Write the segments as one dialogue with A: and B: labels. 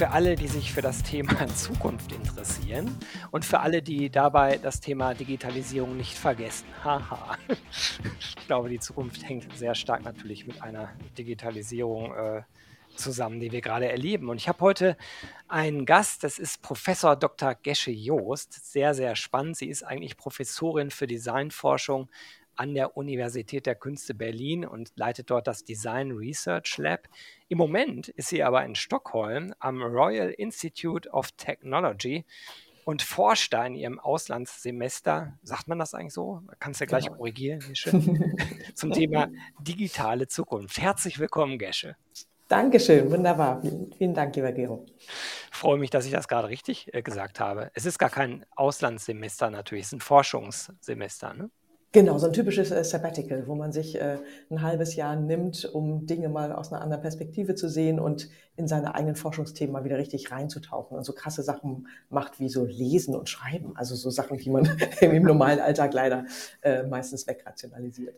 A: für alle, die sich für das Thema Zukunft interessieren und für alle, die dabei das Thema Digitalisierung nicht vergessen. Haha. ich glaube, die Zukunft hängt sehr stark natürlich mit einer Digitalisierung äh, zusammen, die wir gerade erleben. Und ich habe heute einen Gast, das ist Professor Dr. Gesche Joost. Sehr, sehr spannend. Sie ist eigentlich Professorin für Designforschung an der Universität der Künste Berlin und leitet dort das Design Research Lab. Im Moment ist sie aber in Stockholm am Royal Institute of Technology und forscht da in ihrem Auslandssemester, sagt man das eigentlich so? Kannst du ja gleich genau. korrigieren, Gesche, zum Thema digitale Zukunft. Herzlich willkommen, Gesche.
B: Dankeschön, wunderbar. Vielen, vielen Dank, lieber Gero.
A: Freue mich, dass ich das gerade richtig äh, gesagt habe. Es ist gar kein Auslandssemester natürlich, es ist ein Forschungssemester. Ne?
B: Genau, so ein typisches äh, Sabbatical, wo man sich äh, ein halbes Jahr nimmt, um Dinge mal aus einer anderen Perspektive zu sehen und in seine eigenen Forschungsthemen mal wieder richtig reinzutauchen und so krasse Sachen macht wie so Lesen und Schreiben, also so Sachen, die man im normalen Alltag leider äh, meistens wegrationalisiert.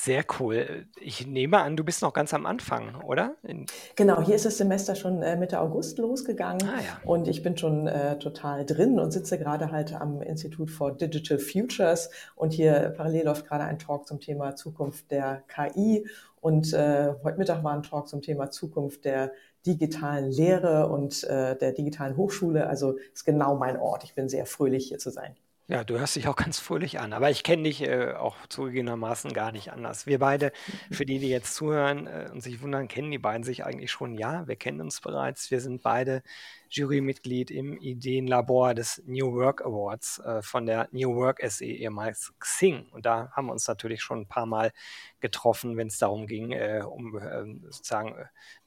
A: Sehr cool. Ich nehme an, du bist noch ganz am Anfang, oder?
B: In genau, hier ist das Semester schon äh, Mitte August losgegangen ah, ja. und ich bin schon äh, total drin und sitze gerade halt am Institut for Digital Futures und hier parallel läuft gerade ein Talk zum Thema Zukunft der KI und äh, heute Mittag war ein Talk zum Thema Zukunft der digitalen Lehre und äh, der digitalen Hochschule. Also ist genau mein Ort. Ich bin sehr fröhlich hier zu sein.
A: Ja, du hörst dich auch ganz fröhlich an, aber ich kenne dich äh, auch zugegebenermaßen gar nicht anders. Wir beide, mhm. für die, die jetzt zuhören äh, und sich wundern, kennen die beiden sich eigentlich schon. Ja, wir kennen uns bereits. Wir sind beide Jurymitglied im Ideenlabor des New Work Awards äh, von der New Work SE, ehemals Xing. Und da haben wir uns natürlich schon ein paar Mal getroffen, wenn es darum ging, äh, um äh, sozusagen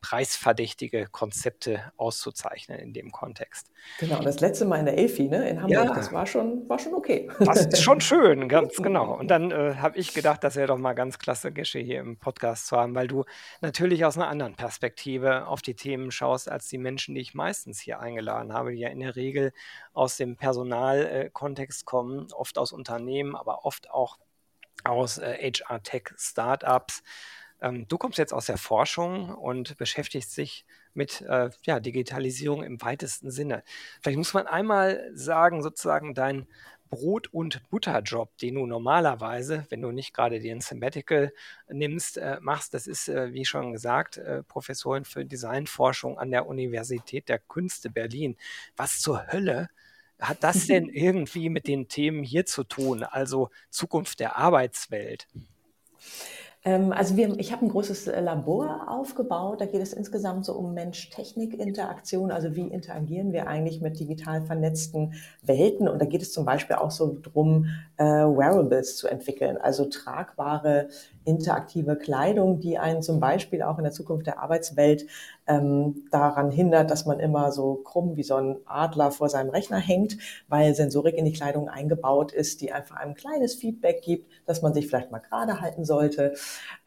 A: preisverdächtige Konzepte auszuzeichnen in dem Kontext.
B: Genau, das letzte Mal in der EFI ne, in Hamburg, ja, das war schon, war schon okay.
A: Das ist schon schön, ganz genau. Und dann äh, habe ich gedacht, das wäre doch mal ganz klasse, Gesche hier im Podcast zu haben, weil du natürlich aus einer anderen Perspektive auf die Themen schaust, als die Menschen, die ich meistens hier eingeladen habe, die ja in der Regel aus dem Personalkontext kommen, oft aus Unternehmen, aber oft auch aus äh, HR-Tech-Startups. Ähm, du kommst jetzt aus der Forschung und beschäftigst dich mit äh, ja, Digitalisierung im weitesten Sinne. Vielleicht muss man einmal sagen, sozusagen dein Brot- und Butterjob, den du normalerweise, wenn du nicht gerade den Sabbatical nimmst, äh, machst. Das ist, äh, wie schon gesagt, äh, Professorin für Designforschung an der Universität der Künste Berlin. Was zur Hölle hat das denn irgendwie mit den Themen hier zu tun, also Zukunft der Arbeitswelt?
B: Ähm, also wir, ich habe ein großes äh, Labor aufgebaut. Da geht es insgesamt so um Mensch-Technik-Interaktion. Also wie interagieren wir eigentlich mit digital vernetzten Welten? Und da geht es zum Beispiel auch so drum, äh, Wearables zu entwickeln, also tragbare interaktive Kleidung, die einen zum Beispiel auch in der Zukunft der Arbeitswelt ähm, daran hindert, dass man immer so krumm wie so ein Adler vor seinem Rechner hängt, weil Sensorik in die Kleidung eingebaut ist, die einfach ein kleines Feedback gibt, dass man sich vielleicht mal gerade halten sollte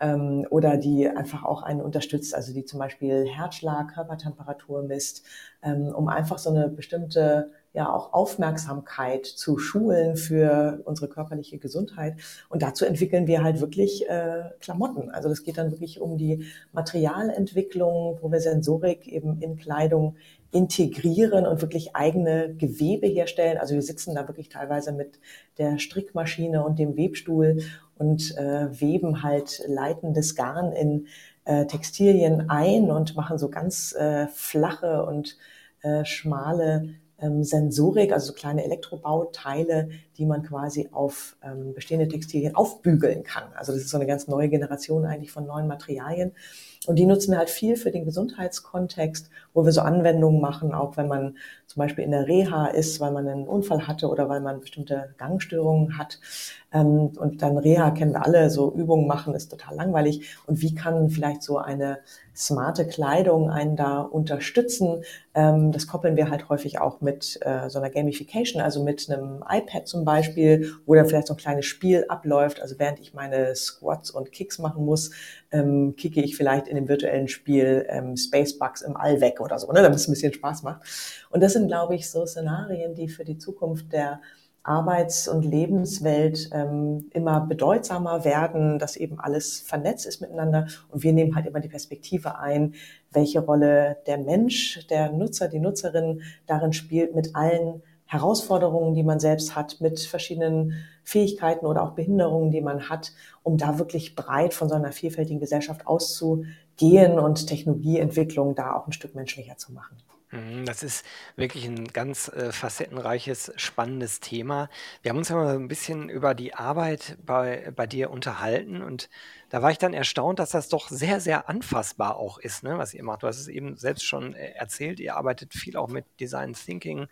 B: ähm, oder die einfach auch einen unterstützt, also die zum Beispiel Herzschlag, Körpertemperatur misst, ähm, um einfach so eine bestimmte ja auch Aufmerksamkeit zu schulen für unsere körperliche Gesundheit. Und dazu entwickeln wir halt wirklich äh, Klamotten. Also das geht dann wirklich um die Materialentwicklung, wo wir Sensorik eben in Kleidung integrieren und wirklich eigene Gewebe herstellen. Also wir sitzen da wirklich teilweise mit der Strickmaschine und dem Webstuhl und äh, weben halt leitendes Garn in äh, Textilien ein und machen so ganz äh, flache und äh, schmale ähm, Sensorik, also so kleine Elektrobauteile, die man quasi auf ähm, bestehende Textilien aufbügeln kann. Also das ist so eine ganz neue Generation eigentlich von neuen Materialien. Und die nutzen wir halt viel für den Gesundheitskontext, wo wir so Anwendungen machen, auch wenn man zum Beispiel in der Reha ist, weil man einen Unfall hatte oder weil man bestimmte Gangstörungen hat. Ähm, und dann Reha kennen wir alle, so Übungen machen ist total langweilig. Und wie kann vielleicht so eine smarte Kleidung einen da unterstützen. Ähm, das koppeln wir halt häufig auch mit äh, so einer Gamification, also mit einem iPad zum Beispiel, wo dann vielleicht so ein kleines Spiel abläuft. Also während ich meine Squats und Kicks machen muss, ähm, kicke ich vielleicht in dem virtuellen Spiel ähm, Spacebugs im All weg oder so, ne, damit es ein bisschen Spaß macht. Und das sind, glaube ich, so Szenarien, die für die Zukunft der Arbeits- und Lebenswelt ähm, immer bedeutsamer werden, dass eben alles vernetzt ist miteinander. Und wir nehmen halt immer die Perspektive ein, welche Rolle der Mensch, der Nutzer, die Nutzerin darin spielt, mit allen Herausforderungen, die man selbst hat, mit verschiedenen Fähigkeiten oder auch Behinderungen, die man hat, um da wirklich breit von so einer vielfältigen Gesellschaft auszugehen und Technologieentwicklung da auch ein Stück menschlicher zu machen.
A: Mhm, das ist wirklich ein ganz, äh, facettenreiches, spannendes Thema. Wir haben uns ja mal ein bisschen über die Arbeit bei bei dir unterhalten und da war ich dann erstaunt, dass das doch sehr, sehr anfassbar auch ist, ne, was ihr macht. Du hast es eben selbst schon äh, erzählt, ihr arbeitet viel auch mit Design Thinking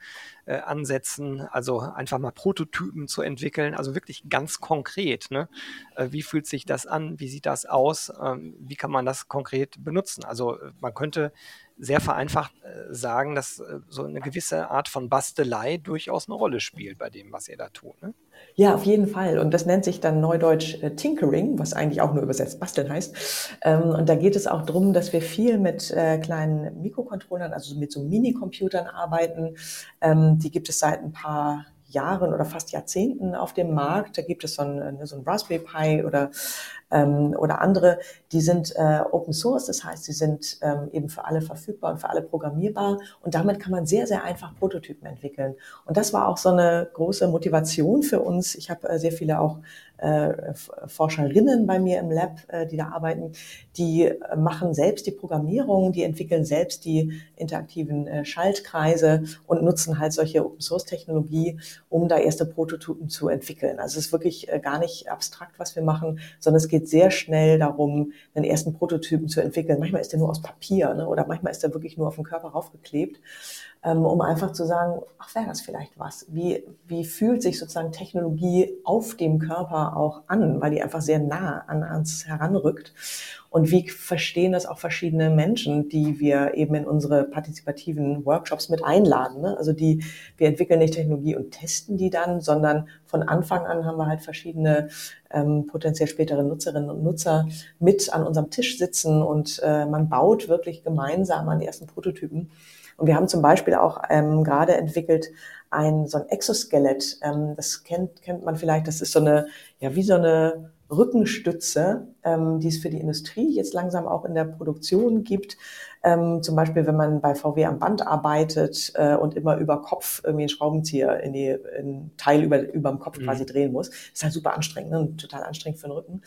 A: äh, Ansätzen, also einfach mal Prototypen zu entwickeln, also wirklich ganz konkret. Ne? Äh, wie fühlt sich das an? Wie sieht das aus? Ähm, wie kann man das konkret benutzen? Also äh, man könnte sehr vereinfacht äh, sagen, dass äh, so eine gewisse Art von Bastelei durchaus eine Rolle spielt bei dem, was ihr da tut. Ne?
B: Ja, auf jeden Fall. Und das nennt sich dann neudeutsch äh, Tinkering, was eigentlich auch nur übersetzt basteln heißt. Ähm, und da geht es auch darum, dass wir viel mit äh, kleinen Mikrocontrollern, also mit so Minicomputern arbeiten. Ähm, die gibt es seit ein paar Jahren oder fast Jahrzehnten auf dem Markt. Da gibt es so ein, so ein Raspberry Pi oder ähm, oder andere, die sind äh, Open Source, das heißt, sie sind ähm, eben für alle verfügbar und für alle programmierbar und damit kann man sehr, sehr einfach Prototypen entwickeln. Und das war auch so eine große Motivation für uns. Ich habe äh, sehr viele auch äh, Forscherinnen bei mir im Lab, äh, die da arbeiten, die äh, machen selbst die Programmierung, die entwickeln selbst die interaktiven äh, Schaltkreise und nutzen halt solche Open Source Technologie, um da erste Prototypen zu entwickeln. Also es ist wirklich äh, gar nicht abstrakt, was wir machen, sondern es geht sehr schnell darum, einen ersten Prototypen zu entwickeln. Manchmal ist der nur aus Papier ne? oder manchmal ist der wirklich nur auf den Körper raufgeklebt, um einfach zu sagen, ach, wäre das vielleicht was? Wie, wie fühlt sich sozusagen Technologie auf dem Körper auch an, weil die einfach sehr nah an uns heranrückt? Und wie verstehen das auch verschiedene Menschen, die wir eben in unsere partizipativen Workshops mit einladen? Ne? Also die, wir entwickeln nicht Technologie und testen die dann, sondern von Anfang an haben wir halt verschiedene ähm, potenziell spätere Nutzerinnen und Nutzer mit an unserem Tisch sitzen und äh, man baut wirklich gemeinsam an die ersten Prototypen. Und wir haben zum Beispiel auch ähm, gerade entwickelt ein so ein Exoskelett. Ähm, das kennt kennt man vielleicht. Das ist so eine ja wie so eine Rückenstütze, ähm, die es für die Industrie jetzt langsam auch in der Produktion gibt. Ähm, zum Beispiel, wenn man bei VW am Band arbeitet äh, und immer über Kopf irgendwie einen Schraubenzieher in die in Teil über über dem Kopf mhm. quasi drehen muss. Das ist halt super anstrengend ne? und total anstrengend für den Rücken.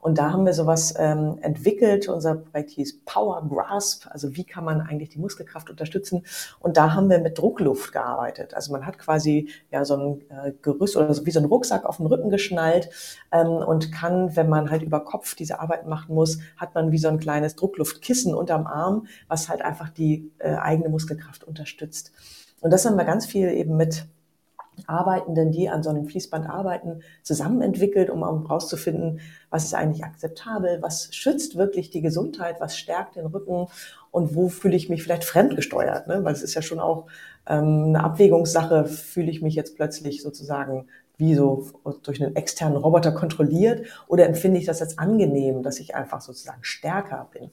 B: Und da haben wir sowas ähm, entwickelt. Unser Projekt hieß Power Grasp. Also wie kann man eigentlich die Muskelkraft unterstützen? Und da haben wir mit Druckluft gearbeitet. Also man hat quasi ja so ein äh, Gerüst oder so wie so ein Rucksack auf den Rücken geschnallt ähm, und kann, wenn man halt über Kopf diese Arbeit machen muss, hat man wie so ein kleines Druckluftkissen unterm Arm, was halt einfach die äh, eigene Muskelkraft unterstützt. Und das haben wir ganz viel eben mit Arbeitenden, die an so einem Fließband arbeiten, zusammen entwickelt, um herauszufinden, was ist eigentlich akzeptabel, was schützt wirklich die Gesundheit, was stärkt den Rücken und wo fühle ich mich vielleicht fremdgesteuert. Ne? Weil es ist ja schon auch ähm, eine Abwägungssache, fühle ich mich jetzt plötzlich sozusagen wie so durch einen externen Roboter kontrolliert oder empfinde ich das als angenehm, dass ich einfach sozusagen stärker bin.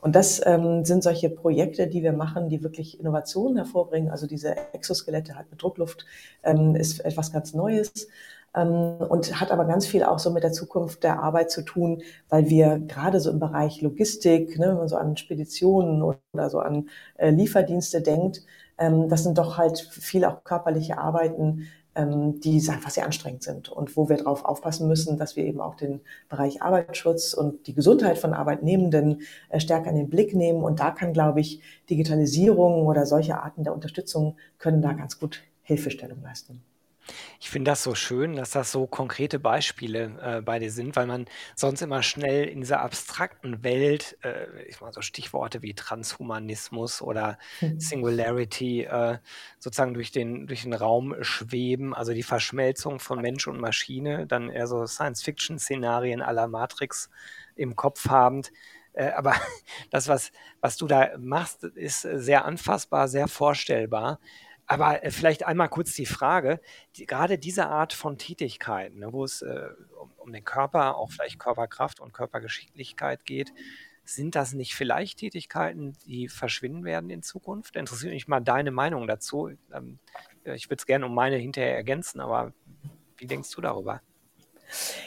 B: Und das ähm, sind solche Projekte, die wir machen, die wirklich Innovationen hervorbringen. Also diese Exoskelette halt mit Druckluft ähm, ist etwas ganz Neues ähm, und hat aber ganz viel auch so mit der Zukunft der Arbeit zu tun, weil wir gerade so im Bereich Logistik, ne, wenn man so an Speditionen oder so an äh, Lieferdienste denkt, ähm, das sind doch halt viel auch körperliche Arbeiten, die einfach sehr anstrengend sind und wo wir darauf aufpassen müssen, dass wir eben auch den Bereich Arbeitsschutz und die Gesundheit von Arbeitnehmenden äh, stärker in den Blick nehmen. Und da kann, glaube ich, Digitalisierung oder solche Arten der Unterstützung können da ganz gut Hilfestellung leisten.
A: Ich finde das so schön, dass das so konkrete Beispiele äh, bei dir sind, weil man sonst immer schnell in dieser abstrakten Welt, äh, ich meine so Stichworte wie Transhumanismus oder Mhm. Singularity, äh, sozusagen durch den, durch den Raum schweben, also die Verschmelzung von Mensch und Maschine, dann eher so Science-Fiction-Szenarien aller Matrix im Kopf habend. Äh, aber das, was, was du da machst, ist sehr anfassbar, sehr vorstellbar. Aber äh, vielleicht einmal kurz die Frage, die, gerade diese Art von Tätigkeiten, ne, wo es äh, um, um, den Körper, auch vielleicht Körperkraft und Körpergeschicklichkeit geht, sind das nicht vielleicht Tätigkeiten, die verschwinden werden in Zukunft? Interessiert mich mal deine Meinung dazu. Ähm, ich würde es gerne um meine hinterher ergänzen, aber wie denkst du darüber?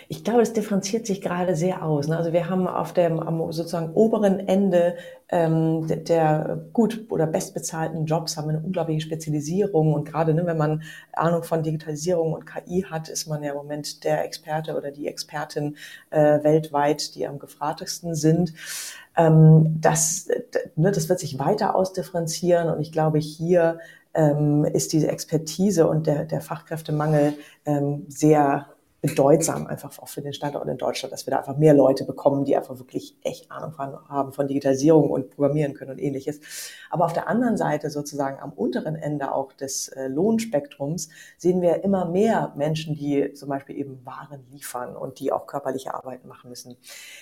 B: Ich glaube, es differenziert sich gerade sehr aus. Ne? Also wir haben auf dem am sozusagen oberen Ende ähm, der, gut oder bestbezahlten Jobs haben eine unglaubliche Spezialisierung und gerade ne, wenn man Ahnung von Digitalisierung und KI hat, ist man ja im Moment der Experte oder die Expertin äh, weltweit, die am gefragtesten sind. Ähm, das, ne, das wird sich weiter ausdifferenzieren und ich glaube, hier ähm, ist diese Expertise und der, der Fachkräftemangel ähm, sehr bedeutsam einfach auch für den Standort in Deutschland, dass wir da einfach mehr Leute bekommen, die einfach wirklich echt Ahnung haben von Digitalisierung und Programmieren können und ähnliches. Aber auf der anderen Seite sozusagen am unteren Ende auch des äh, Lohnspektrums sehen wir immer mehr Menschen, die zum Beispiel eben Waren liefern und die auch körperliche Arbeit machen müssen.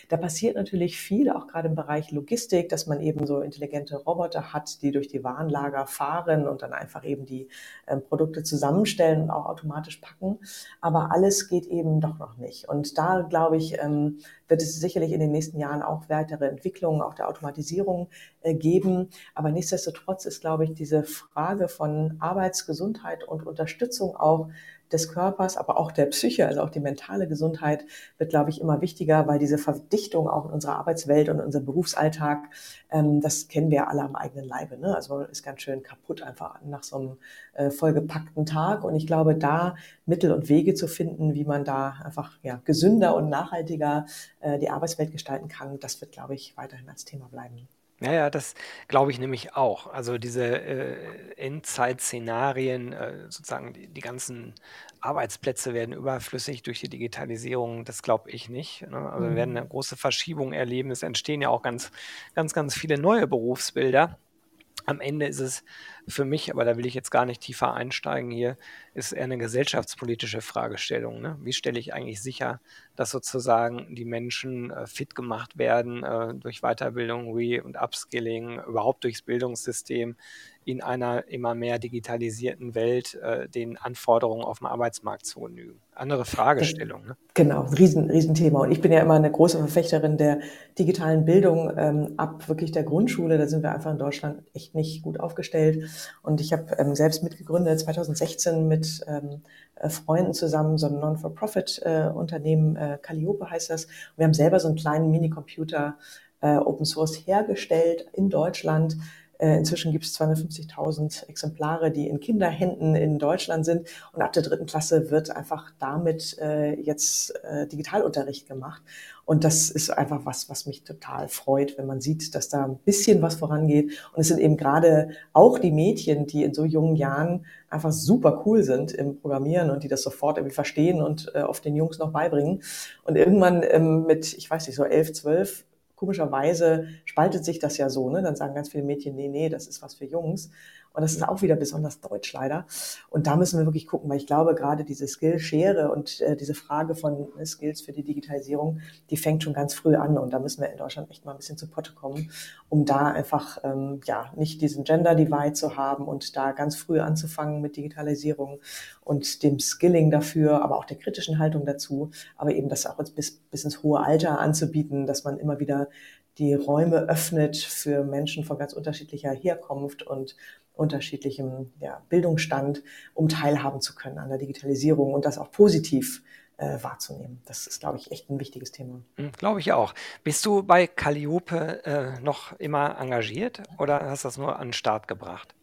B: Da passiert natürlich viel, auch gerade im Bereich Logistik, dass man eben so intelligente Roboter hat, die durch die Warenlager fahren und dann einfach eben die äh, Produkte zusammenstellen und auch automatisch packen. Aber alles geht doch noch nicht. Und da, glaube ich, ähm, wird es sicherlich in den nächsten Jahren auch weitere Entwicklungen auch der Automatisierung äh, geben. Aber nichtsdestotrotz ist, glaube ich, diese Frage von Arbeitsgesundheit und Unterstützung auch des Körpers, aber auch der Psyche, also auch die mentale Gesundheit wird, glaube ich, immer wichtiger, weil diese Verdichtung auch in unserer Arbeitswelt und unserem Berufsalltag, ähm, das kennen wir alle am eigenen Leibe. Ne? Also man ist ganz schön kaputt einfach nach so einem äh, vollgepackten Tag. Und ich glaube, da Mittel und Wege zu finden, wie man da einfach ja, gesünder und nachhaltiger äh, die Arbeitswelt gestalten kann, das wird, glaube ich, weiterhin als Thema bleiben.
A: Ja, ja, das glaube ich nämlich auch. Also diese äh, Endzeit-Szenarien, äh, sozusagen die, die ganzen Arbeitsplätze werden überflüssig durch die Digitalisierung, das glaube ich nicht. Ne? Also wir werden mhm. eine große Verschiebung erleben. Es entstehen ja auch ganz, ganz, ganz viele neue Berufsbilder. Am Ende ist es für mich, aber da will ich jetzt gar nicht tiefer einsteigen hier, ist eher eine gesellschaftspolitische Fragestellung. Ne? Wie stelle ich eigentlich sicher, dass sozusagen die Menschen äh, fit gemacht werden äh, durch Weiterbildung, Re- und Upskilling, überhaupt durchs Bildungssystem in einer immer mehr digitalisierten Welt äh, den Anforderungen auf dem Arbeitsmarkt zu genügen? Andere Fragestellung. Ne?
B: Genau, Riesen, Riesenthema. Und ich bin ja immer eine große Verfechterin der digitalen Bildung ähm, ab wirklich der Grundschule. Da sind wir einfach in Deutschland echt nicht gut aufgestellt. Und ich habe ähm, selbst mitgegründet 2016 mit ähm, äh, Freunden zusammen so ein Non-for-Profit-Unternehmen, äh, äh, Calliope heißt das. Und wir haben selber so einen kleinen Minicomputer äh, Open Source hergestellt in Deutschland äh, inzwischen gibt es 250.000 Exemplare, die in Kinderhänden in Deutschland sind. Und ab der dritten Klasse wird einfach damit äh, jetzt äh, Digitalunterricht gemacht. Und das ist einfach was, was mich total freut, wenn man sieht, dass da ein bisschen was vorangeht. Und es sind eben gerade auch die Mädchen, die in so jungen Jahren einfach super cool sind im Programmieren und die das sofort irgendwie verstehen und äh, oft den Jungs noch beibringen. Und irgendwann ähm, mit, ich weiß nicht, so elf, zwölf komischerweise spaltet sich das ja so. Ne? Dann sagen ganz viele Mädchen, nee, nee, das ist was für Jungs. Und das ist auch wieder besonders deutsch leider. Und da müssen wir wirklich gucken, weil ich glaube, gerade diese Skill-Schere und äh, diese Frage von ne, Skills für die Digitalisierung, die fängt schon ganz früh an. Und da müssen wir in Deutschland echt mal ein bisschen zu Potte kommen, um da einfach ähm, ja nicht diesen Gender-Divide zu haben und da ganz früh anzufangen mit Digitalisierung und dem Skilling dafür, aber auch der kritischen Haltung dazu, aber eben das auch bis, bis ins hohe Alter anzubieten, dass man immer wieder die Räume öffnet für Menschen von ganz unterschiedlicher Herkunft und unterschiedlichem ja, Bildungsstand, um teilhaben zu können an der Digitalisierung und das auch positiv äh, wahrzunehmen. Das ist, glaube ich, echt ein wichtiges Thema.
A: Mhm, glaube ich auch. Bist du bei Calliope äh, noch immer engagiert oder hast du das nur an den Start gebracht?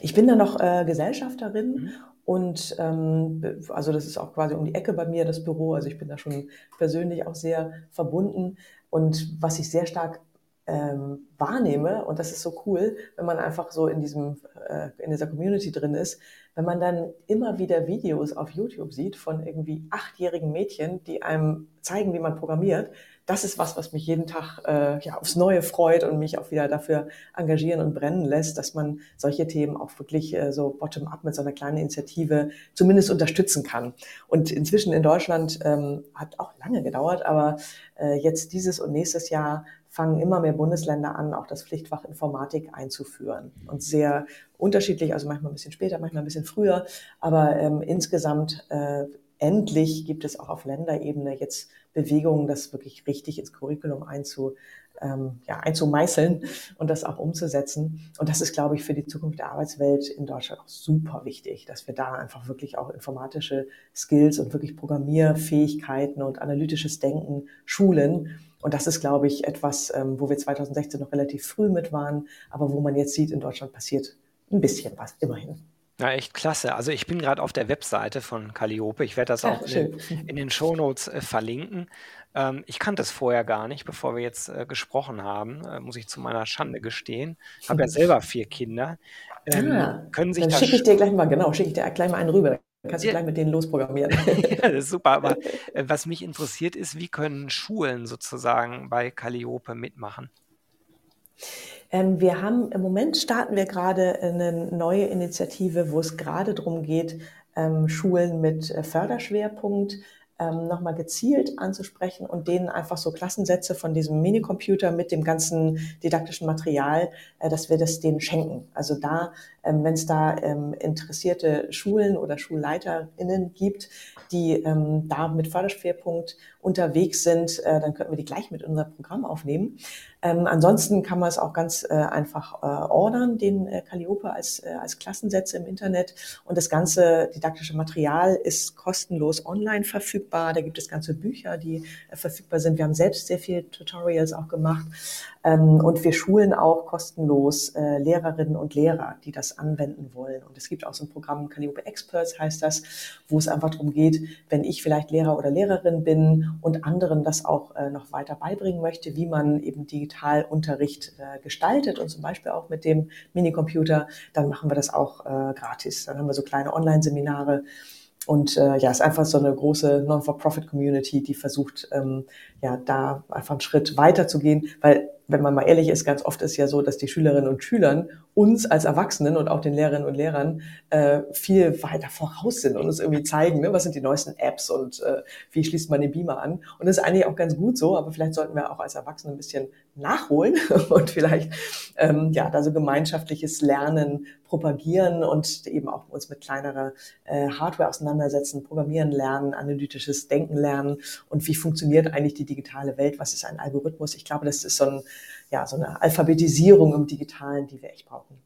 B: Ich bin da noch äh, Gesellschafterin mhm. und ähm, also das ist auch quasi um die Ecke bei mir, das Büro. Also ich bin da schon persönlich auch sehr verbunden. Und was ich sehr stark ähm, wahrnehme, und das ist so cool, wenn man einfach so in diesem, äh, in dieser Community drin ist, wenn man dann immer wieder Videos auf YouTube sieht von irgendwie achtjährigen Mädchen, die einem zeigen, wie man programmiert, das ist was, was mich jeden Tag äh, ja, aufs Neue freut und mich auch wieder dafür engagieren und brennen lässt, dass man solche Themen auch wirklich äh, so bottom-up mit so einer kleinen Initiative zumindest unterstützen kann. Und inzwischen in Deutschland ähm, hat auch lange gedauert, aber äh, jetzt dieses und nächstes Jahr fangen immer mehr Bundesländer an, auch das Pflichtfach Informatik einzuführen. Und sehr unterschiedlich, also manchmal ein bisschen später, manchmal ein bisschen früher, aber ähm, insgesamt äh, endlich gibt es auch auf Länderebene jetzt Bewegungen, das wirklich richtig ins Curriculum einzu, ähm, ja, einzumeißeln und das auch umzusetzen. Und das ist, glaube ich, für die Zukunft der Arbeitswelt in Deutschland auch super wichtig, dass wir da einfach wirklich auch informatische Skills und wirklich Programmierfähigkeiten und analytisches Denken schulen. Und das ist, glaube ich, etwas, ähm, wo wir 2016 noch relativ früh mit waren, aber wo man jetzt sieht, in Deutschland passiert ein bisschen was, immerhin.
A: Ja, echt klasse. Also ich bin gerade auf der Webseite von Calliope. Ich werde das auch in den, in den Shownotes äh, verlinken. Ähm, ich kannte es vorher gar nicht, bevor wir jetzt äh, gesprochen haben, äh, muss ich zu meiner Schande gestehen. Ich habe ja selber vier Kinder.
B: Ähm, ah, können sich dann schicke ich dir gleich mal, genau, schicke ich dir gleich mal einen rüber. Kannst du gleich mit denen losprogrammieren.
A: ja, das ist super. Aber äh, was mich interessiert ist, wie können Schulen sozusagen bei Calliope mitmachen?
B: Ähm, wir haben im Moment starten wir gerade eine neue Initiative, wo es gerade darum geht, ähm, Schulen mit äh, Förderschwerpunkt ähm, nochmal gezielt anzusprechen und denen einfach so Klassensätze von diesem Minicomputer mit dem ganzen didaktischen Material, äh, dass wir das denen schenken. Also da, ähm, wenn es da ähm, interessierte Schulen oder SchulleiterInnen gibt, die ähm, da mit Förderschwerpunkt unterwegs sind, äh, dann könnten wir die gleich mit unser Programm aufnehmen. Ähm, ansonsten kann man es auch ganz äh, einfach äh, ordern, den äh, Calliope als, äh, als Klassensätze im Internet. Und das ganze didaktische Material ist kostenlos online verfügbar. Da gibt es ganze Bücher, die äh, verfügbar sind. Wir haben selbst sehr viele Tutorials auch gemacht. Ähm, und wir schulen auch kostenlos äh, Lehrerinnen und Lehrer, die das anwenden wollen. Und es gibt auch so ein Programm, Calliope Experts heißt das, wo es einfach darum geht, wenn ich vielleicht Lehrer oder Lehrerin bin und anderen das auch äh, noch weiter beibringen möchte, wie man eben Digitalunterricht äh, gestaltet und zum Beispiel auch mit dem Minicomputer, dann machen wir das auch gratis. Dann haben wir so kleine Online-Seminare, und äh, ja, ist einfach so eine große Non-for-Profit-Community, die versucht, ähm, ja, da einfach einen Schritt weiter zu gehen, weil wenn man mal ehrlich ist, ganz oft ist ja so, dass die Schülerinnen und Schülern uns als Erwachsenen und auch den Lehrerinnen und Lehrern äh, viel weiter voraus sind und uns irgendwie zeigen, ne, was sind die neuesten Apps und äh, wie schließt man den Beamer an. Und das ist eigentlich auch ganz gut so, aber vielleicht sollten wir auch als Erwachsene ein bisschen nachholen und vielleicht ähm, ja da so gemeinschaftliches Lernen propagieren und eben auch uns mit kleinerer äh, Hardware auseinandersetzen, programmieren lernen, analytisches Denken lernen und wie funktioniert eigentlich die digitale Welt, was ist ein Algorithmus. Ich glaube, das ist so, ein, ja, so eine Alphabetisierung im Digitalen, die wir echt brauchen.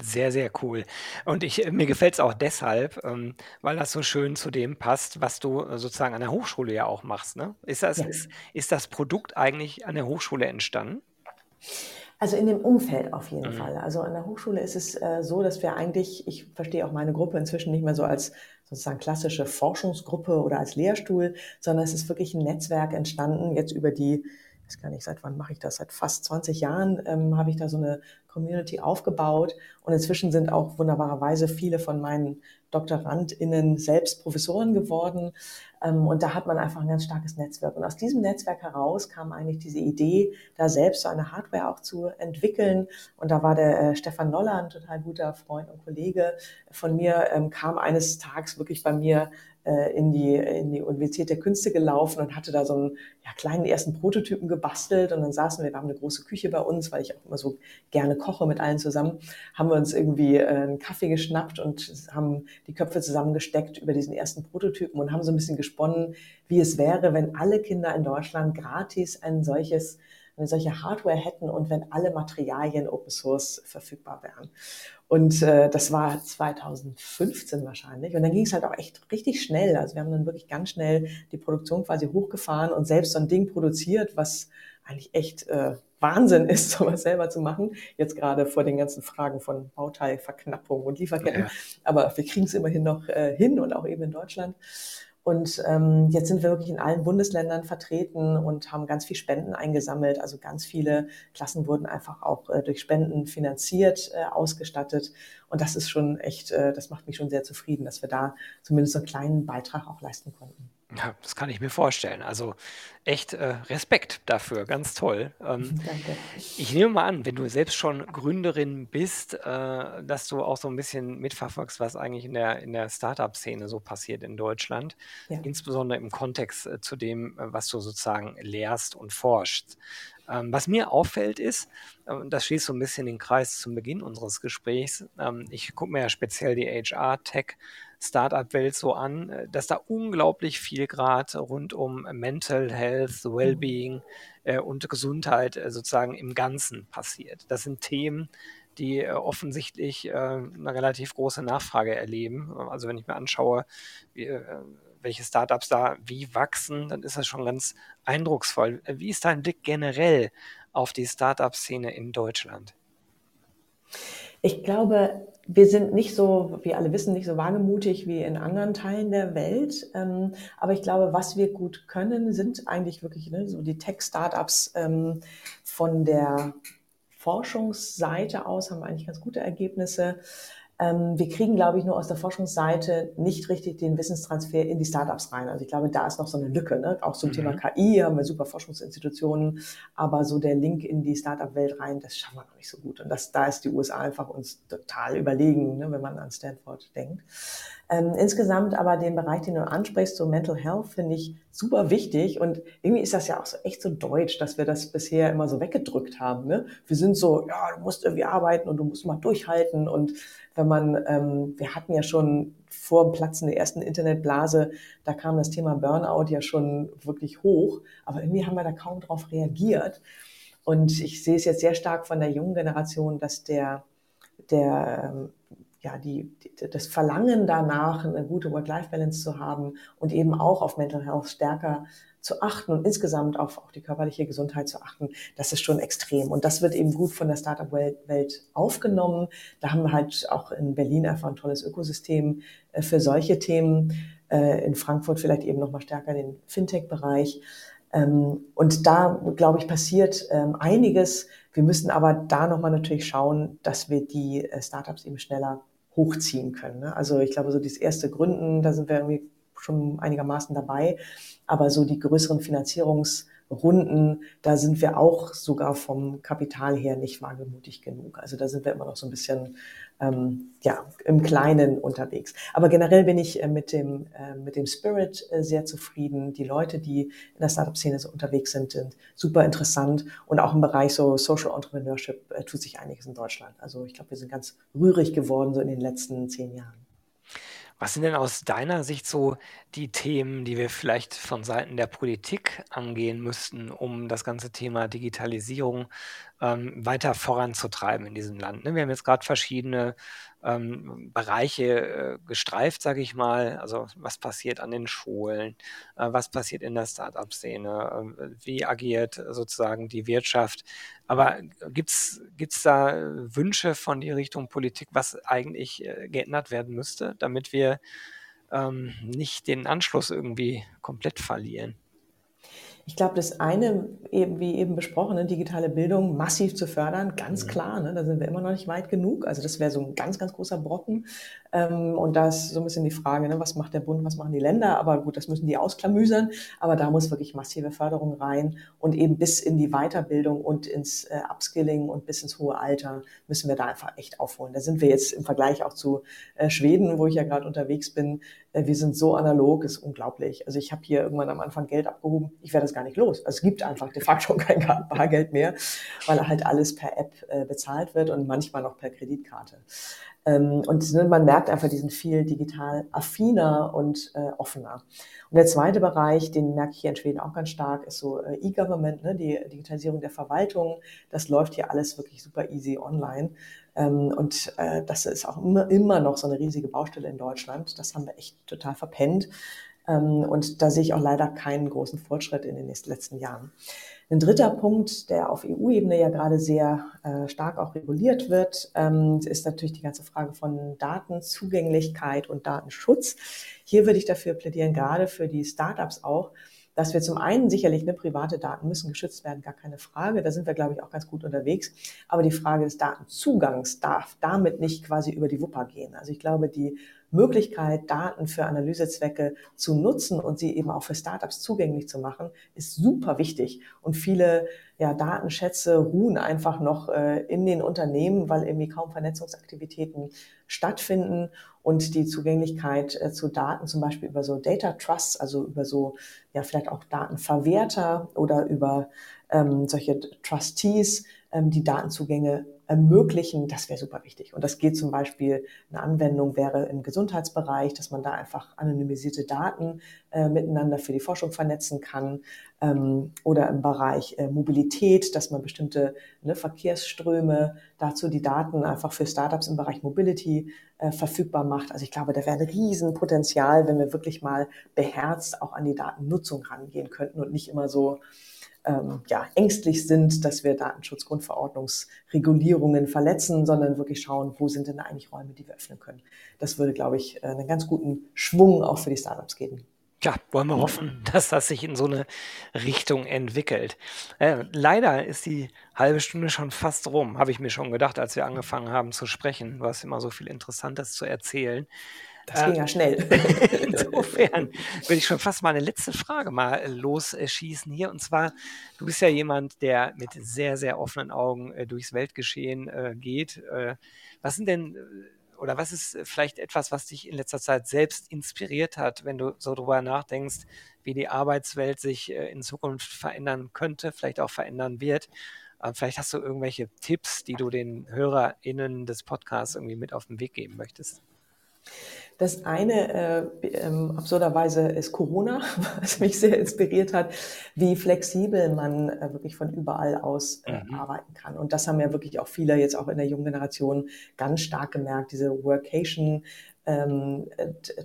A: Sehr, sehr cool. Und ich, mir gefällt es auch deshalb, ähm, weil das so schön zu dem passt, was du äh, sozusagen an der Hochschule ja auch machst. Ne? Ist, das, ja. ist, ist das Produkt eigentlich an der Hochschule entstanden?
B: Also in dem Umfeld auf jeden mhm. Fall. Also an der Hochschule ist es äh, so, dass wir eigentlich, ich verstehe auch meine Gruppe inzwischen nicht mehr so als sozusagen klassische Forschungsgruppe oder als Lehrstuhl, sondern es ist wirklich ein Netzwerk entstanden, jetzt über die weiß gar nicht, seit wann mache ich das? Seit fast 20 Jahren ähm, habe ich da so eine Community aufgebaut. Und inzwischen sind auch wunderbarerweise viele von meinen DoktorandInnen selbst Professoren geworden. Ähm, und da hat man einfach ein ganz starkes Netzwerk. Und aus diesem Netzwerk heraus kam eigentlich diese Idee, da selbst so eine Hardware auch zu entwickeln. Und da war der äh, Stefan Noller, ein total guter Freund und Kollege von mir, ähm, kam eines Tages wirklich bei mir äh, in die, in die Universität der Künste gelaufen und hatte da so einen ja, kleinen ersten Prototypen gebastelt. Und dann saßen wir, wir haben eine große Küche bei uns, weil ich auch immer so gerne koche mit allen zusammen, haben wir uns irgendwie äh, einen Kaffee geschnappt und haben die Köpfe zusammengesteckt über diesen ersten Prototypen und haben so ein bisschen gesponnen, wie es wäre, wenn alle Kinder in Deutschland gratis ein solches eine solche Hardware hätten und wenn alle Materialien Open Source verfügbar wären. Und äh, das war 2015 wahrscheinlich. Und dann ging es halt auch echt richtig schnell. Also wir haben dann wirklich ganz schnell die Produktion quasi hochgefahren und selbst so ein Ding produziert, was eigentlich echt äh, Wahnsinn ist, sowas selber zu machen. Jetzt gerade vor den ganzen Fragen von Bauteilverknappung und Lieferketten. Ja. Aber wir kriegen es immerhin noch äh, hin und auch eben in Deutschland. Und ähm, jetzt sind wir wirklich in allen Bundesländern vertreten und haben ganz viel Spenden eingesammelt. Also ganz viele Klassen wurden einfach auch äh, durch Spenden finanziert, äh, ausgestattet. Und das ist schon echt, äh, das macht mich schon sehr zufrieden, dass wir da zumindest so einen kleinen Beitrag auch leisten konnten.
A: Ja, das kann ich mir vorstellen. Also echt äh, Respekt dafür, ganz toll. Ähm,
B: Danke.
A: ich nehme mal an, wenn du selbst schon Gründerin bist, äh, dass du auch so ein bisschen mitverfolgst, was eigentlich in der, in der Startup-Szene so passiert in Deutschland,
B: Ja.
A: insbesondere im Kontext äh, zu dem, äh, was du sozusagen lehrst und forschst. Ähm, was mir auffällt ist, äh, und das schließt so ein bisschen den Kreis zum Beginn unseres Gesprächs, ähm, ich gucke mir ja speziell die HR-Tech Startup-Welt so an, äh, dass da unglaublich viel gerade rund um Mental Health, Wellbeing äh, und Gesundheit äh, sozusagen im Ganzen passiert. Das sind Themen, die äh, offensichtlich äh, eine relativ große Nachfrage erleben. Also wenn ich mir anschaue, wie, äh, welche Startups da wie wachsen, dann ist das schon ganz eindrucksvoll. Wie ist dein Blick generell auf die Startup-Szene in Deutschland?
B: Ich glaube, wir sind nicht so, wie alle wissen, nicht so wagemutig wie in anderen Teilen der Welt. Ähm, aber ich glaube, was wir gut können, sind eigentlich wirklich ne, so die Tech-Startups ähm, von der Forschungsseite aus haben eigentlich ganz gute Ergebnisse. Ähm, wir kriegen, glaube ich, nur aus der Forschungsseite nicht richtig den Wissenstransfer in die Startups rein. Also ich glaube, da ist noch so eine Lücke. Ne? Auch zum
A: Mhm.
B: Thema KI haben wir super Forschungsinstitutionen, aber so der Link in die Startup-Welt rein, das schaffen wir noch nicht so gut. Und das, da ist die USA einfach uns total überlegen, ne, wenn man an Stanford denkt. Ähm, insgesamt aber den Bereich, den du ansprichst, so Mental Health, finde ich super wichtig. Und irgendwie ist das ja auch so echt so deutsch, dass wir das bisher immer so weggedrückt haben. Ne? Wir sind so, ja, du musst irgendwie arbeiten und du musst mal durchhalten. Und wenn man, ähm, wir hatten ja schon vor dem Platzen der ersten Internetblase, da kam das Thema Burnout ja schon wirklich hoch. Aber irgendwie haben wir da kaum drauf reagiert. Und ich sehe es jetzt sehr stark von der jungen Generation, dass der, der ähm, ja, die, die, das Verlangen danach, eine gute Work-Life-Balance zu haben und eben auch auf Mental Health stärker zu achten und insgesamt auf auch die körperliche Gesundheit zu achten, das ist schon extrem. Und das wird eben gut von der Startup-Welt aufgenommen. Da haben wir halt auch in Berlin einfach ein tolles Ökosystem äh, für solche Themen. Äh, in Frankfurt vielleicht eben nochmal stärker den Fintech-Bereich. Ähm, und da, glaube ich, passiert ähm, einiges. Wir müssen aber da nochmal natürlich schauen, dass wir die äh, Startups eben schneller hochziehen können. Ne? Also ich glaube, so das erste Gründen, da sind wir irgendwie schon einigermaßen dabei. Aber so die größeren Finanzierungsrunden, da sind wir auch sogar vom Kapital her nicht wagemutig genug. Also da sind wir immer noch so ein bisschen ähm, ja, im Kleinen unterwegs. Aber generell bin ich äh, mit, dem, äh, mit dem Spirit äh, sehr zufrieden. Die Leute, die in der Startup-Szene so unterwegs sind, sind super interessant. Und auch im Bereich so Social Entrepreneurship äh, tut sich einiges in Deutschland. Also ich glaube, wir sind ganz rührig geworden so in den letzten zehn Jahren.
A: Was sind denn aus deiner Sicht so die Themen, die wir vielleicht von Seiten der Politik angehen müssten, um das ganze Thema Digitalisierung ähm, weiter voranzutreiben in diesem Land? Ne? Wir haben jetzt gerade verschiedene ähm, Bereiche äh, gestreift, sage ich mal. Also was passiert an den Schulen, äh, was passiert in der Start-up-Szene, äh, wie agiert sozusagen die Wirtschaft. Aber gibt es da Wünsche von die Richtung Politik, was eigentlich äh, geändert werden müsste, damit wir ähm, nicht den Anschluss irgendwie komplett verlieren?
B: Ich glaube, das eine, eben, wie eben besprochen, ne, digitale Bildung massiv zu fördern, ganz
A: Mhm.
B: klar, ne, da sind wir immer noch nicht weit genug. Also das wäre so ein ganz, ganz großer Brocken. Ähm, und da ist so ein bisschen die Frage, ne, was macht der Bund, was machen die Länder? Aber gut, das müssen die ausklamüsern. Aber da muss wirklich massive Förderung rein und eben bis in die Weiterbildung und ins äh, Upskilling und bis ins hohe Alter müssen wir da einfach echt aufholen. Da sind wir jetzt im Vergleich auch zu äh, Schweden, wo ich ja gerade unterwegs bin, äh, wir sind so analog, ist unglaublich. Also ich habe hier irgendwann am Anfang Geld abgehoben, ich werde das gar nicht los. Also es gibt einfach de facto kein Bargeld mehr, weil halt alles per App äh, bezahlt wird und manchmal noch per Kreditkarte. Ähm, und ne, man merkt einfach, die sind viel digital affiner und äh, offener. Und der zweite Bereich, den merke ich hier in Schweden auch ganz stark, ist so äh, E-Government, ne, die Digitalisierung der Verwaltung. Das läuft hier alles wirklich super easy online. Ähm, und äh, das ist auch immer, immer noch so eine riesige Baustelle in Deutschland. Das haben wir echt total verpennt. Ähm, und da sehe ich auch leider keinen großen Fortschritt in den letzten Jahren. Ein dritter Punkt, der auf EU-Ebene ja gerade sehr äh, stark auch reguliert wird, ähm, ist natürlich die ganze Frage von Datenzugänglichkeit und Datenschutz. Hier würde ich dafür plädieren, gerade für die Startups auch, dass wir zum einen sicherlich ne, private Daten müssen geschützt werden, gar keine Frage. Da sind wir, glaube ich, auch ganz gut unterwegs. Aber die Frage des Datenzugangs darf damit nicht quasi über die Wupper gehen. Also ich glaube, die Möglichkeit, Daten für Analysezwecke zu nutzen und sie eben auch für Startups zugänglich zu machen, ist super wichtig. Und viele ja, Datenschätze ruhen einfach noch äh, in den Unternehmen, weil irgendwie kaum Vernetzungsaktivitäten stattfinden und die Zugänglichkeit äh, zu Daten, zum Beispiel über so Data Trusts, also über so, ja, vielleicht auch Datenverwerter oder über ähm, solche Trustees, ähm, die Datenzugänge ermöglichen, das wäre super wichtig. Und das geht zum Beispiel, eine Anwendung wäre im Gesundheitsbereich, dass man da einfach anonymisierte Daten äh, miteinander für die Forschung vernetzen kann ähm, oder im Bereich äh, Mobilität, dass man bestimmte ne, Verkehrsströme dazu die Daten einfach für Startups im Bereich Mobility äh, verfügbar macht. Also ich glaube, da wäre ein Riesenpotenzial, wenn wir wirklich mal beherzt auch an die Datennutzung rangehen könnten und nicht immer so ähm, ja, ängstlich sind, dass wir Datenschutzgrundverordnungsregulierungen verletzen, sondern wirklich schauen, wo sind denn eigentlich Räume, die wir öffnen können. Das würde, glaube ich, äh, einen ganz guten Schwung auch für die Startups geben.
A: Ja, wollen wir hoffen, dass das sich in so eine Richtung entwickelt. Äh, leider ist die halbe Stunde schon fast rum, habe ich mir schon gedacht, als wir angefangen haben zu sprechen. Du hast immer so viel Interessantes zu erzählen.
B: Das ging ja schnell.
A: Insofern würde ich schon fast mal eine letzte Frage mal äh, losschießen hier. Und zwar, du bist ja jemand, der mit sehr, sehr offenen Augen äh, durchs Weltgeschehen äh, geht. Was sind denn oder was ist vielleicht etwas, was dich in letzter Zeit selbst inspiriert hat, wenn du so drüber nachdenkst, wie die Arbeitswelt sich in Zukunft verändern könnte, vielleicht auch verändern wird? Vielleicht hast du irgendwelche Tipps, die du den HörerInnen des Podcasts irgendwie mit auf den Weg geben möchtest.
B: Das eine äh, ähm, absurderweise ist Corona, was mich sehr inspiriert hat, wie flexibel man äh, wirklich von überall aus äh, mhm. arbeiten kann. Und das haben ja wirklich auch viele jetzt auch in der jungen Generation ganz stark gemerkt, diese Workation ähm,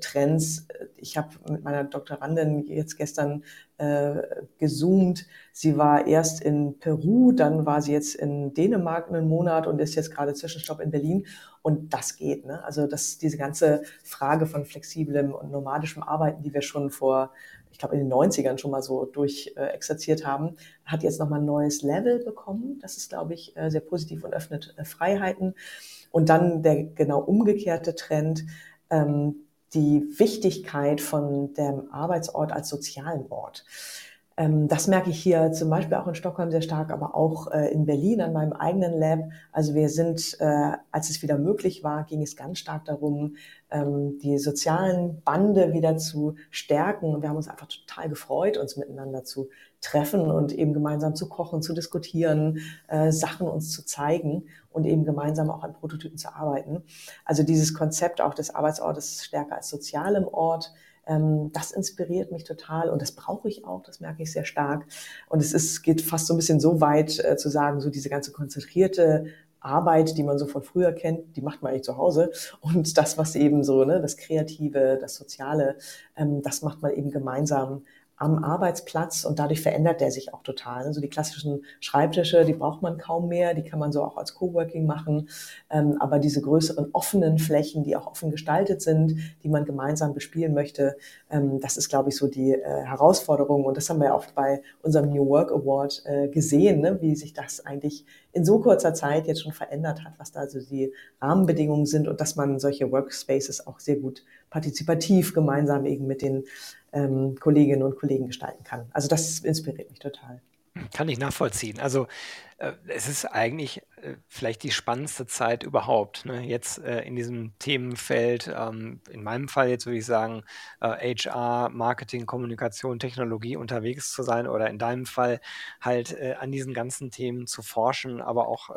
B: Trends. Ich habe mit meiner Doktorandin jetzt gestern äh, gezoomt. Sie war erst in Peru, dann war sie jetzt in Dänemark einen Monat und ist jetzt gerade Zwischenstopp in Berlin. Und das geht. Ne? Also das, diese ganze Frage von flexiblem und nomadischem Arbeiten, die wir schon vor, ich glaube, in den 90ern schon mal so durchexerziert äh, haben, hat jetzt nochmal ein neues Level bekommen. Das ist, glaube ich, äh, sehr positiv und öffnet äh, Freiheiten. Und dann der genau umgekehrte Trend, ähm, die Wichtigkeit von dem Arbeitsort als sozialen Ort. Ähm, das merke ich hier zum Beispiel auch in Stockholm sehr stark, aber auch äh, in Berlin an meinem eigenen Lab. Also wir sind, äh, als es wieder möglich war, ging es ganz stark darum, ähm, die sozialen Bande wieder zu stärken. Und wir haben uns einfach total gefreut, uns miteinander zu treffen und eben gemeinsam zu kochen, zu diskutieren, äh, Sachen uns zu zeigen und eben gemeinsam auch an Prototypen zu arbeiten. Also dieses Konzept auch des Arbeitsortes stärker als sozialem Ort, das inspiriert mich total und das brauche ich auch, das merke ich sehr stark. Und es ist, geht fast so ein bisschen so weit äh, zu sagen, so diese ganze konzentrierte Arbeit, die man so von früher kennt, die macht man eigentlich zu Hause. Und das, was eben so, ne, das Kreative, das Soziale, ähm, das macht man eben gemeinsam am Arbeitsplatz und dadurch verändert der sich auch total. Also die klassischen Schreibtische, die braucht man kaum mehr, die kann man so auch als Coworking machen. Ähm, aber diese größeren offenen Flächen, die auch offen gestaltet sind, die man gemeinsam bespielen möchte, das ist, glaube ich, so die äh, Herausforderung. Und das haben wir auch bei unserem New Work Award äh, gesehen, ne, wie sich das eigentlich in so kurzer Zeit jetzt schon verändert hat, was da also die Rahmenbedingungen sind und dass man solche Workspaces auch sehr gut partizipativ gemeinsam eben mit den ähm, Kolleginnen und Kollegen gestalten kann. Also das inspiriert mich total.
A: Kann ich nachvollziehen. Also äh, es ist eigentlich äh, vielleicht die spannendste Zeit überhaupt. Ne? Jetzt äh, in diesem Themenfeld, ähm, in meinem Fall jetzt würde ich sagen, HR, Marketing, Kommunikation, Technologie unterwegs zu sein oder in deinem Fall halt an diesen ganzen Themen zu forschen, aber auch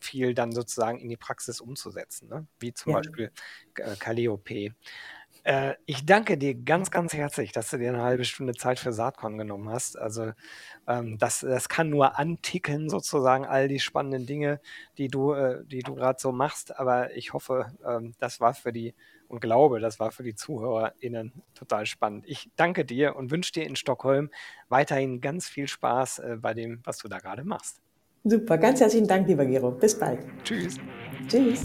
A: viel dann sozusagen in die Praxis umzusetzen, ne? wie zum ja. Beispiel Calliope. Äh, ich danke dir ganz, ganz herzlich, dass du dir eine halbe Stunde Zeit für Saatkorn genommen hast. Also ähm, das, das kann nur anticken, sozusagen, all die spannenden Dinge, die du, äh, die du gerade so machst. Aber ich hoffe, ähm, das war für die und glaube, das war für die ZuhörerInnen total spannend. Ich danke dir und wünsche dir in Stockholm weiterhin ganz viel Spaß äh, bei dem, was du da gerade machst.
B: Super, ganz herzlichen Dank, lieber Gero. Bis bald.
A: Tschüss.
B: Tschüss.